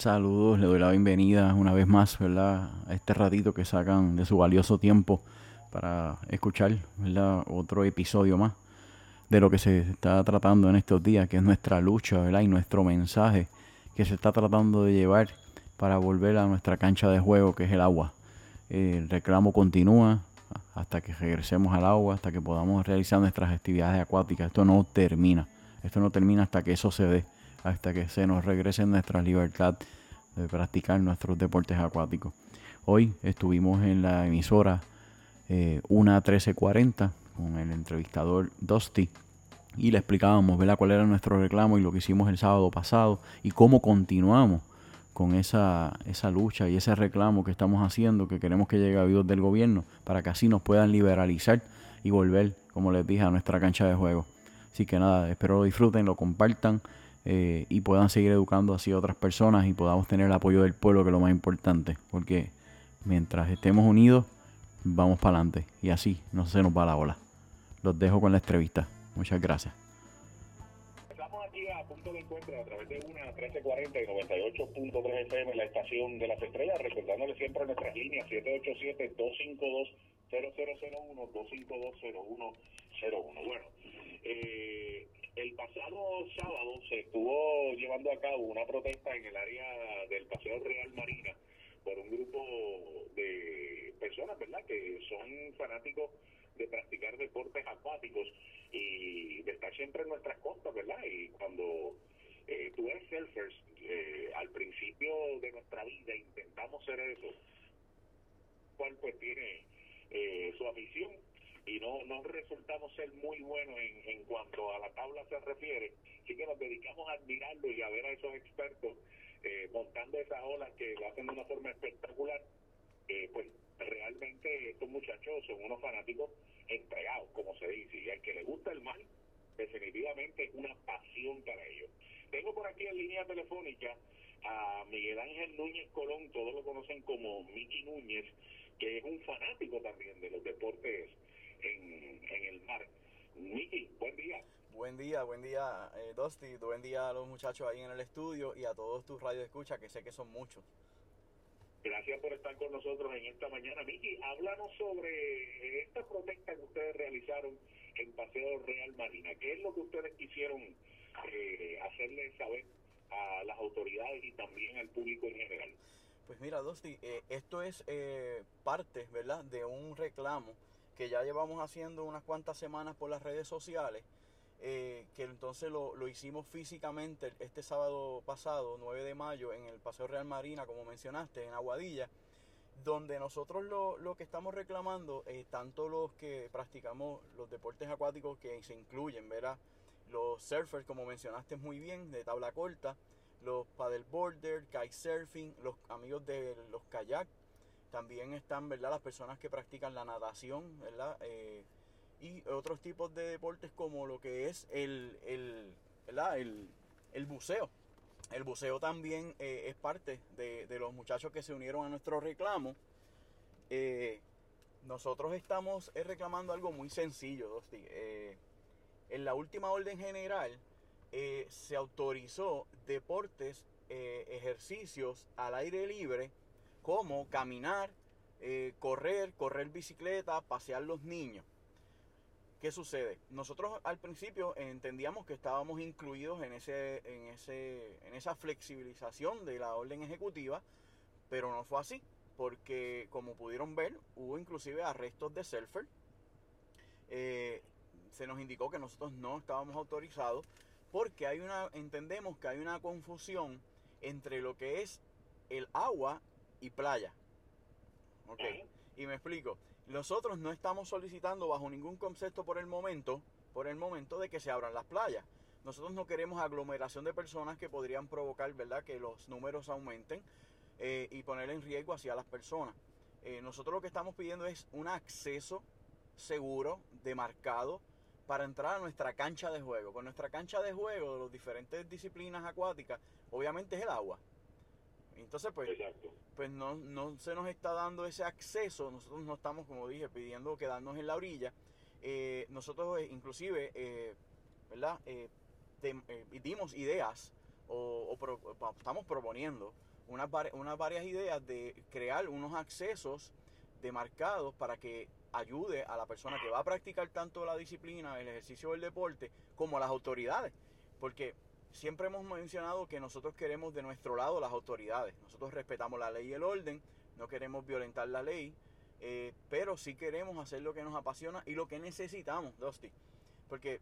Saludos, le doy la bienvenida una vez más, ¿verdad? A este ratito que sacan de su valioso tiempo para escuchar, ¿verdad? Otro episodio más de lo que se está tratando en estos días, que es nuestra lucha, ¿verdad? Y nuestro mensaje que se está tratando de llevar para volver a nuestra cancha de juego, que es el agua. El reclamo continúa hasta que regresemos al agua, hasta que podamos realizar nuestras actividades acuáticas. Esto no termina. Esto no termina hasta que eso se dé hasta que se nos regrese nuestra libertad de practicar nuestros deportes acuáticos. Hoy estuvimos en la emisora eh, una 1340 con el entrevistador Dusty y le explicábamos ¿verdad? cuál era nuestro reclamo y lo que hicimos el sábado pasado y cómo continuamos con esa, esa lucha y ese reclamo que estamos haciendo, que queremos que llegue a oídos del gobierno para que así nos puedan liberalizar y volver, como les dije, a nuestra cancha de juego. Así que nada, espero lo disfruten, lo compartan eh, y puedan seguir educando así a otras personas y podamos tener el apoyo del pueblo, que es lo más importante, porque mientras estemos unidos, vamos para adelante y así no se nos va la ola. Los dejo con la entrevista. Muchas gracias. Estamos aquí a punto de encuentro a través de una 1340 y 98.3 FM, la estación de las estrellas, recordándole siempre nuestras líneas 787-252-0001, 252-0101. Bueno, eh, el pasado sábado se estuvo llevando a cabo una protesta en el área del Paseo Real Marina por un grupo de personas, ¿verdad?, que son fanáticos de practicar deportes acuáticos y de estar siempre en nuestras costas, ¿verdad? Y cuando eh, tú eres surfers, eh, al principio de nuestra vida intentamos ser eso, cual pues tiene eh, su afición y no, no resultamos ser muy buenos en, en cuanto a la tabla se refiere, así que nos dedicamos a admirarlo y a ver a esos expertos eh, montando esas olas que lo hacen de una forma espectacular, eh, pues realmente estos muchachos son unos fanáticos entregados, como se dice, y al que le gusta el mal, definitivamente es una pasión para ellos. Tengo por aquí en línea telefónica a Miguel Ángel Núñez Colón, todos lo conocen como Miki Núñez, que es un fanático también de los deportes en, en el mar. Miki, buen día. Buen día, buen día, eh, Dusty. Buen día a los muchachos ahí en el estudio y a todos tus radio escucha, que sé que son muchos. Gracias por estar con nosotros en esta mañana. Miki, háblanos sobre esta protesta que ustedes realizaron en Paseo Real Marina. ¿Qué es lo que ustedes quisieron eh, hacerle saber a las autoridades y también al público en general? Pues mira, Dusty, eh, esto es eh, parte, ¿verdad?, de un reclamo que ya llevamos haciendo unas cuantas semanas por las redes sociales, eh, que entonces lo, lo, hicimos físicamente este sábado pasado, 9 de mayo, en el Paseo Real Marina, como mencionaste, en Aguadilla, donde nosotros lo, lo que estamos reclamando, eh, tanto los que practicamos los deportes acuáticos que se incluyen, ¿verdad? Los surfers, como mencionaste muy bien, de tabla corta, los paddleboarders, kitesurfing, los amigos de los kayak, también están, ¿verdad? Las personas que practican la natación, ¿verdad? Eh, y otros tipos de deportes como lo que es el, el, ¿verdad? el, el buceo. El buceo también eh, es parte de, de, los muchachos que se unieron a nuestro reclamo. Eh, nosotros estamos eh, reclamando algo muy sencillo, Dosti. en la última orden general se autorizó deportes, ejercicios al aire libre, como caminar, correr, correr bicicleta, pasear los niños. ¿Qué sucede? Nosotros al principio entendíamos que estábamos incluidos en, ese, en, ese, en esa flexibilización de la orden ejecutiva, pero no fue así, porque como pudieron ver, hubo inclusive arrestos de surfer. Eh, se nos indicó que nosotros no estábamos autorizados porque hay una, entendemos que hay una confusión entre lo que es el agua y playa. ¿Ok? Y me explico. Nosotros no estamos solicitando bajo ningún concepto por el momento, por el momento de que se abran las playas. Nosotros no queremos aglomeración de personas que podrían provocar, ¿verdad?, que los números aumenten eh, y poner en riesgo hacia las personas. Eh, nosotros lo que estamos pidiendo es un acceso seguro, demarcado, para entrar a nuestra cancha de juego. Con nuestra cancha de juego de las diferentes disciplinas acuáticas, obviamente es el agua. Entonces, pues, pues no, no, se nos está dando ese acceso. Nosotros no estamos, como dije, pidiendo quedarnos en la orilla. Eh, nosotros, eh, inclusive, eh, ¿verdad? dimos ideas o, o pro, estamos proponiendo unas, unas varias ideas de crear unos accesos demarcados para que ayude a la persona que va a practicar tanto la disciplina, el ejercicio o el deporte, como a las autoridades. Porque siempre hemos mencionado que nosotros queremos de nuestro lado las autoridades. Nosotros respetamos la ley y el orden, no queremos violentar la ley, eh, pero sí queremos hacer lo que nos apasiona y lo que necesitamos, Dusty. Porque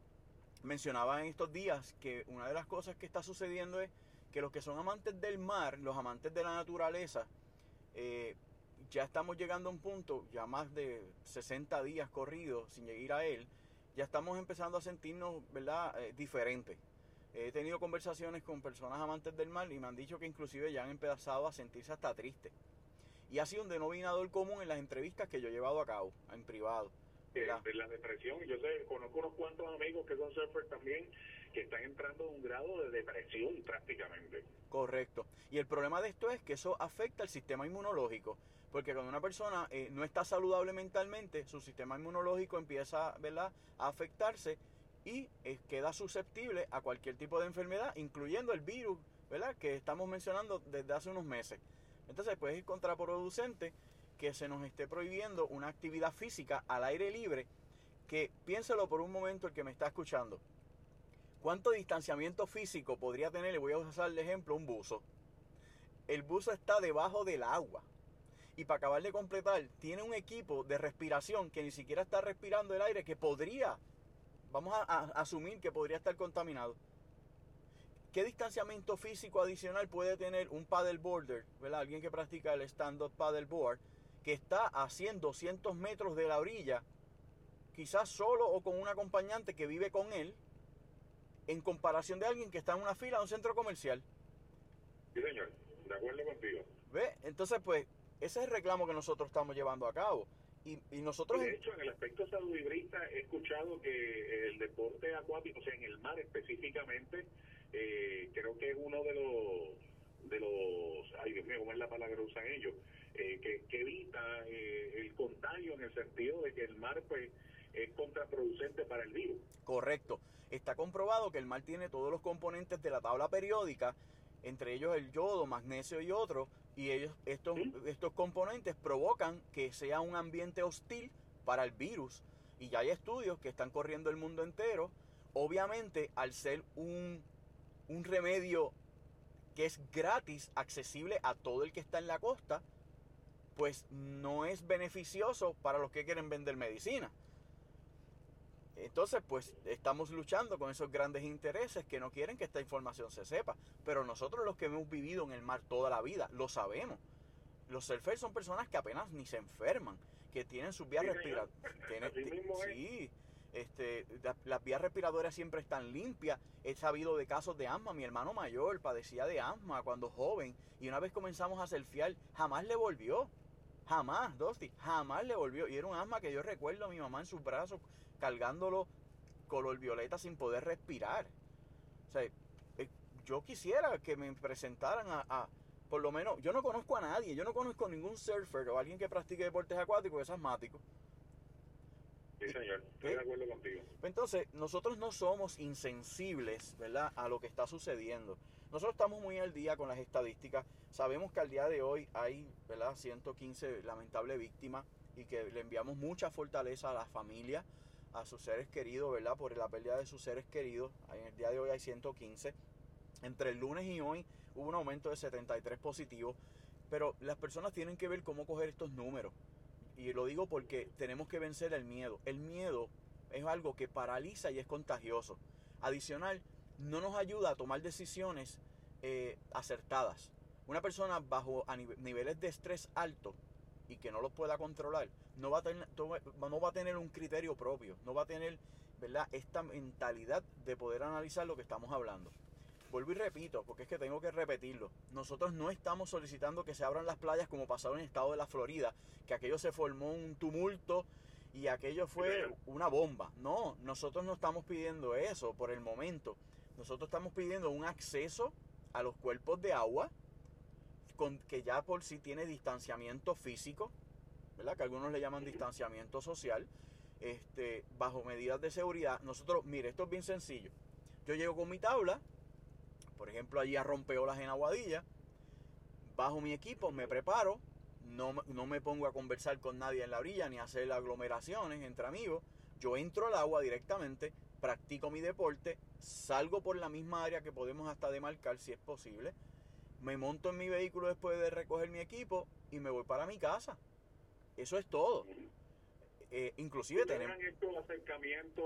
mencionaba en estos días que una de las cosas que está sucediendo es que los que son amantes del mar, los amantes de la naturaleza, eh, ya estamos llegando a un punto, ya más de 60 días corridos sin llegar a él, ya estamos empezando a sentirnos, ¿verdad?, eh, diferentes. He tenido conversaciones con personas amantes del mar y me han dicho que inclusive ya han empezado a sentirse hasta tristes. Y ha sido un denominador común en las entrevistas que yo he llevado a cabo, en privado. De la depresión, yo sé, conozco unos cuantos amigos que son surfers también que están entrando a un grado de depresión prácticamente. Correcto. Y el problema de esto es que eso afecta al sistema inmunológico. Porque cuando una persona eh, no está saludable mentalmente, su sistema inmunológico empieza ¿verdad? a afectarse y queda susceptible a cualquier tipo de enfermedad, incluyendo el virus ¿verdad? que estamos mencionando desde hace unos meses. Entonces, pues es contraproducente que se nos esté prohibiendo una actividad física al aire libre, que piénselo por un momento el que me está escuchando. ¿Cuánto distanciamiento físico podría tener? Le voy a usar el ejemplo, un buzo. El buzo está debajo del agua. Y para acabar de completar, tiene un equipo de respiración que ni siquiera está respirando el aire que podría, vamos a, asumir que podría estar contaminado. ¿Qué distanciamiento físico adicional puede tener un paddleboarder, ¿verdad? Alguien que practica el stand-up paddleboard, que está a 100, 200 metros de la orilla, quizás solo o con un acompañante que vive con él, en comparación de alguien que está en una fila de un centro comercial. Sí, señor, de acuerdo contigo. ¿Ve? Entonces, pues, ese es el reclamo que nosotros estamos llevando a cabo. Y, y nosotros... De hecho, en el aspecto saludibrista he escuchado que el deporte acuático, o sea, en el mar específicamente, eh, creo que es uno de los, de los, ay Dios mío, ¿cómo es la palabra que usan ellos? Eh, que, que, evita eh, el contagio en el sentido de que el mar, pues, es contraproducente para el virus. Correcto. Está comprobado que el mar tiene todos los componentes de la tabla periódica, entre ellos el yodo, magnesio y otros, y ellos, estos, estos componentes provocan que sea un ambiente hostil para el virus. Y ya hay estudios que están corriendo el mundo entero. Obviamente, al ser un, un remedio que es gratis, accesible a todo el que está en la costa, pues no es beneficioso para los que quieren vender medicina. Entonces, pues estamos luchando con esos grandes intereses que no quieren que esta información se sepa. Pero nosotros los que hemos vivido en el mar toda la vida, lo sabemos. Los surfers son personas que apenas ni se enferman, que tienen sus vías respiratorias. Sí, este, las vías respiratorias siempre están limpias. He sabido de casos de asma. Mi hermano mayor padecía de asma cuando joven. Y una vez comenzamos a surfear, jamás le volvió. Jamás, Dosti, jamás le volvió. Y era un asma que yo recuerdo a mi mamá en sus brazos cargándolo color violeta sin poder respirar. O sea, eh, yo quisiera que me presentaran a, por lo menos, yo no conozco a nadie, yo no conozco ningún surfer o alguien que practique deportes acuáticos es asmático. Sí, señor, estoy de acuerdo contigo. Entonces, nosotros no somos insensibles, ¿verdad?, a lo que está sucediendo. Nosotros estamos muy al día con las estadísticas. Sabemos que al día de hoy hay, ¿verdad?, 115 lamentables víctimas y que le enviamos mucha fortaleza a la familia, a sus seres queridos, ¿verdad? Por la pérdida de sus seres queridos. En el día de hoy hay 115. Entre el lunes y hoy hubo un aumento de 73 positivos. Pero las personas tienen que ver cómo coger estos números. Y lo digo porque tenemos que vencer el miedo. El miedo es algo que paraliza y es contagioso. Adicional, no nos ayuda a tomar decisiones eh, acertadas. Una persona bajo niveles de estrés alto y que no lo pueda controlar, no va a tener, no va a tener un criterio propio, no va a tener ¿verdad? esta mentalidad de poder analizar lo que estamos hablando. Vuelvo y repito, porque es que tengo que repetirlo. Nosotros no estamos solicitando que se abran las playas como pasó en el estado de la Florida, que aquello se formó un tumulto y aquello fue una bomba. No, nosotros no estamos pidiendo eso por el momento. Nosotros estamos pidiendo un acceso a los cuerpos de agua con, que ya por sí tiene distanciamiento físico, ¿verdad? Que algunos le llaman distanciamiento social, este, bajo medidas de seguridad. Nosotros, mire, esto es bien sencillo. Yo llego con mi tabla, por ejemplo, allí a Rompeolas en Aguadilla, bajo mi equipo, me preparo, no, no me pongo a conversar con nadie en la orilla ni a hacer aglomeraciones entre amigos. Yo entro al agua directamente, practico mi deporte, salgo por la misma área que podemos hasta demarcar si es posible, me monto en mi vehículo después de recoger mi equipo y me voy para mi casa. Eso es todo. Eh, inclusive tenemos... ¿Han hecho acercamiento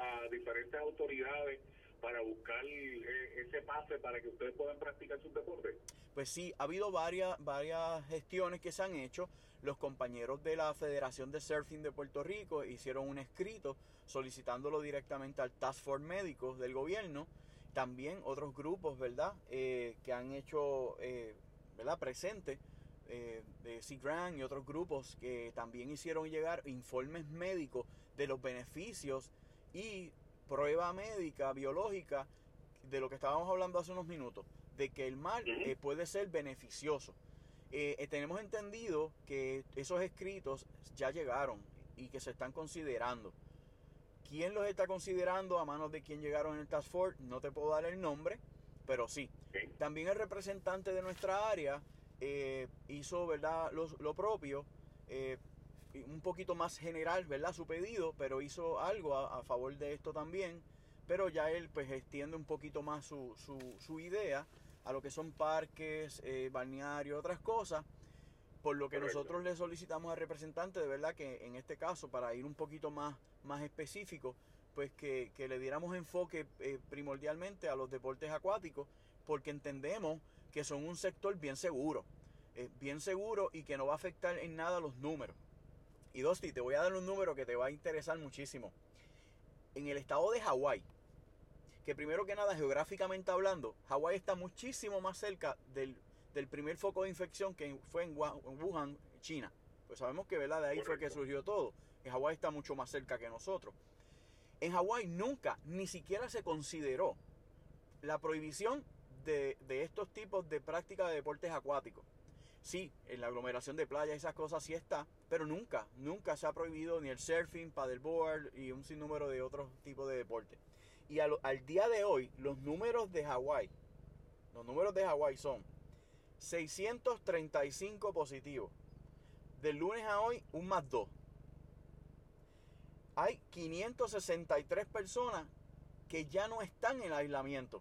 a diferentes autoridades para buscar eh, ese pase para que ustedes puedan practicar su deporte? Pues sí, ha habido varias, varias gestiones que se han hecho. Los compañeros de la Federación de Surfing de Puerto Rico hicieron un escrito solicitándolo directamente al Task Force Médico del gobierno. También otros grupos, ¿verdad?, eh, que han hecho, eh, ¿verdad?, presente de Sea y otros grupos que también hicieron llegar informes médicos de los beneficios y prueba médica, biológica, de lo que estábamos hablando hace unos minutos, de que el mar eh, puede ser beneficioso. Eh, eh, tenemos entendido que esos escritos ya llegaron y que se están considerando. ¿Quién los está considerando? ¿A manos de quién llegaron en el Task Force? No te puedo dar el nombre, pero sí. También el representante de nuestra área hizo ¿verdad? Lo, propio, un poquito más general, ¿verdad? Su pedido, pero hizo algo a, favor de esto también. Pero ya él pues extiende un poquito más su, su, su idea a lo que son parques, eh, balnearios, otras cosas. Por lo que nosotros le solicitamos al representante, de verdad que en este caso, para ir un poquito más, más específico, pues que, le diéramos enfoque eh, primordialmente a los deportes acuáticos, porque entendemos que son un sector bien seguro, eh, bien seguro y que no va a afectar en nada los números. Y Dosti, te voy a dar un número que te va a interesar muchísimo. En el estado de Hawái, que primero que nada, geográficamente hablando, Hawái está muchísimo más cerca del, primer foco de infección que fue en Wuhan, China. Pues sabemos que ¿verdad? de ahí fue que surgió todo. Y Hawái está mucho más cerca que nosotros. En Hawái nunca, ni siquiera se consideró la prohibición de, estos tipos de práctica de deportes acuáticos. Sí, en la aglomeración de playas esas cosas sí está, pero nunca, nunca se ha prohibido ni el surfing, paddleboard y un sinnúmero de otros tipos de deportes. Y al, día de hoy, los números de Hawái, los números de Hawái son 635 positivos. Del lunes a hoy, un más 2. Hay 563 personas que ya no están en aislamiento.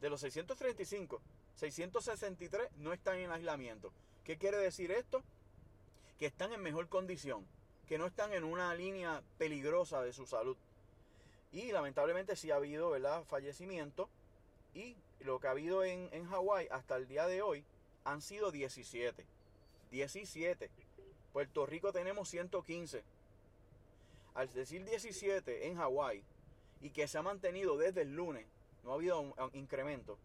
De los 635, 663 no están en aislamiento. ¿Qué quiere decir esto? Que están en mejor condición, que no están en una línea peligrosa de su salud. Y lamentablemente sí ha habido, ¿verdad? Fallecimiento. Y lo que ha habido en, en Hawái hasta el día de hoy han sido 17. 17. Puerto Rico tenemos 115. Al decir 17 en Hawái y que se ha mantenido desde el lunes, no ha habido un, incremento,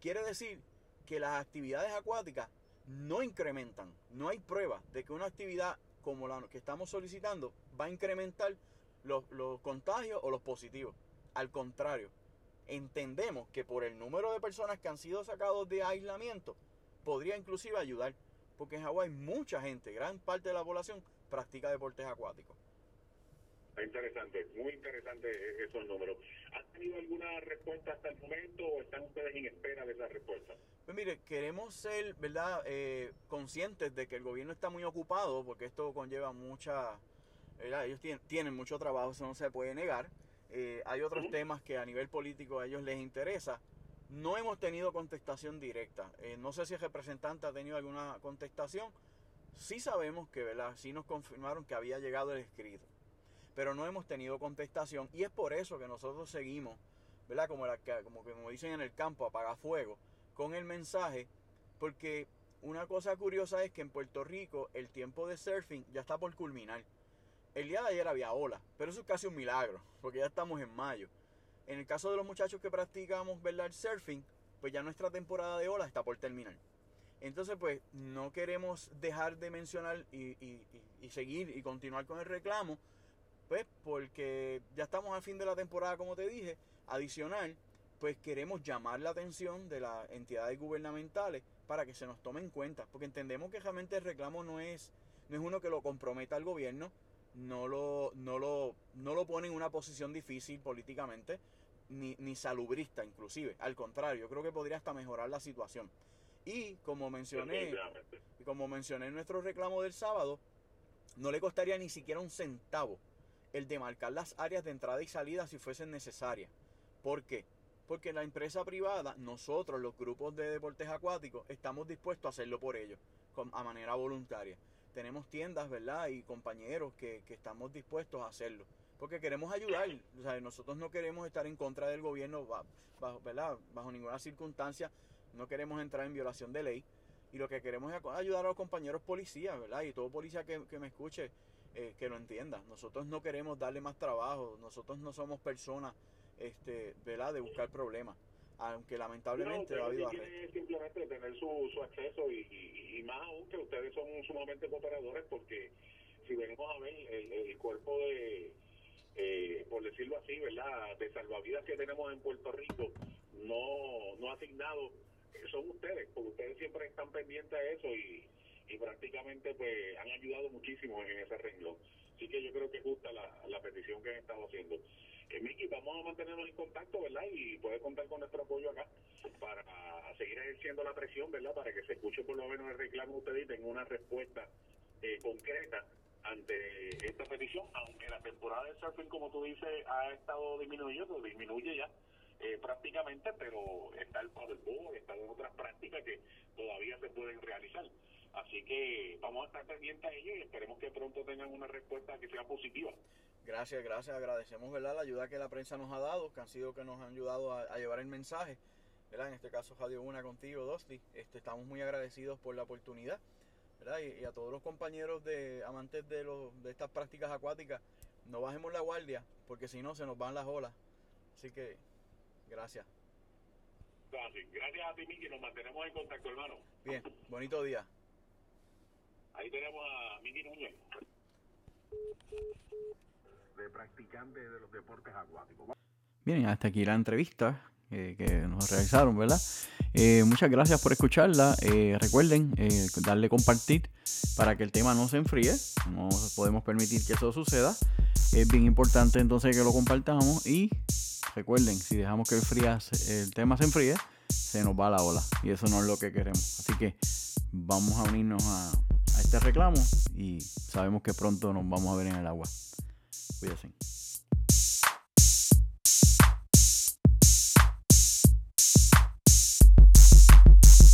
quiere decir que las actividades acuáticas no incrementan. No hay prueba de que una actividad como la que estamos solicitando va a incrementar los, contagios o los positivos. Al contrario, entendemos que por el número de personas que han sido sacados de aislamiento, podría inclusive ayudar. Porque en Hawái mucha gente, gran parte de la población, practica deportes acuáticos. Interesante, muy interesante esos números. ¿Han tenido alguna respuesta hasta el momento o están ustedes en espera de esa respuesta? Pues mire, queremos ser, ¿verdad?, eh, conscientes de que el gobierno está muy ocupado porque esto conlleva mucha ellos tienen, mucho trabajo, eso no se puede negar. Eh, hay otros temas que a nivel político a ellos les interesa. No hemos tenido contestación directa. Eh, no sé si el representante ha tenido alguna contestación. Sí sabemos que, ¿verdad? Sí nos confirmaron que había llegado el escrito. Pero no hemos tenido contestación. Y es por eso que nosotros seguimos, ¿verdad? Como, la, como, dicen en el campo, apaga fuego, con el mensaje. Porque una cosa curiosa es que en Puerto Rico el tiempo de surfing ya está por culminar. El día de ayer había ola, pero eso es casi un milagro, porque ya estamos en mayo. En el caso de los muchachos que practicamos ¿verdad? surfing, pues ya nuestra temporada de ola está por terminar. Entonces, pues no queremos dejar de mencionar y, seguir y continuar con el reclamo, pues porque ya estamos al fin de la temporada, como te dije. Adicional, pues queremos llamar la atención de las entidades gubernamentales para que se nos tome en cuenta, porque entendemos que realmente el reclamo no es, no es uno que lo comprometa al gobierno, no lo, no lo, no lo pone en una posición difícil políticamente, ni, ni salubrista inclusive. Al contrario, yo creo que podría hasta mejorar la situación. Y como mencioné, como mencioné en nuestro reclamo del sábado, no le costaría ni siquiera un centavo el demarcar las áreas de entrada y salida si fuesen necesarias. ¿Por qué? Porque la empresa privada, nosotros, los grupos de deportes acuáticos, estamos dispuestos a hacerlo por ellos, a manera voluntaria. Tenemos tiendas, ¿verdad? Y compañeros que, estamos dispuestos a hacerlo. Porque queremos ayudar. nosotros no queremos estar en contra del gobierno, bajo, ¿verdad? Bajo ninguna circunstancia. No queremos entrar en violación de ley. Y lo que queremos es ayudar a los compañeros policías, ¿verdad? Y todo policía que, que me escuche, eh, que lo entienda. Nosotros no queremos darle más trabajo, nosotros no somos personas, este, ¿verdad? De buscar problemas. Aunque lamentablemente no, ha habido simplemente tener su, su acceso y, y, más aún que ustedes son sumamente cooperadores porque si venimos a ver el, cuerpo de, eh, por decirlo así, ¿verdad? De salvavidas que tenemos en Puerto Rico, no, no asignado, son ustedes, porque ustedes siempre están pendientes a eso y y prácticamente pues han ayudado muchísimo en ese renglón. Así que yo creo que es justa la, la petición que han estado haciendo. Eh, Miki, vamos a mantenernos en contacto, ¿verdad? Y puede contar con nuestro apoyo acá para seguir ejerciendo la presión, ¿verdad? Para que se escuche por lo menos el reclamo de ustedes y tenga una respuesta eh, concreta ante esta petición, aunque la temporada de surfing, como tú dices, ha estado disminuyendo, disminuye ya eh, prácticamente, pero está el paddleboard, está en otras prácticas que todavía se pueden realizar. Así que vamos a estar pendientes a ello y esperemos que pronto tengan una respuesta que sea positiva. Gracias, gracias. Agradecemos ¿verdad? la ayuda que la prensa nos ha dado, que han sido que nos han ayudado a, llevar el mensaje. ¿verdad? En este caso, Radio Una contigo, Dosti. Este, estamos muy agradecidos por la oportunidad. ¿verdad? Y, a todos los compañeros de amantes de, los, de estas prácticas acuáticas, no bajemos la guardia, porque si no se nos van las olas. Así que, gracias. Gracias a ti, Miki. Nos mantenemos en contacto, hermano. Bien, bonito día. Ahí tenemos a Miki Núñez. De practicante de los deportes acuáticos. Bien, hasta aquí la entrevista eh, que nos realizaron, ¿verdad? Eh, muchas gracias por escucharla. Eh, recuerden darle compartir para que el tema no se enfríe. No podemos permitir que eso suceda. Es bien importante entonces que lo compartamos y recuerden, si dejamos que el, el tema se enfríe, se nos va la ola y eso no es lo que queremos. Así que vamos a unirnos a, este reclamo y sabemos que pronto nos vamos a ver en el agua. Cuídense.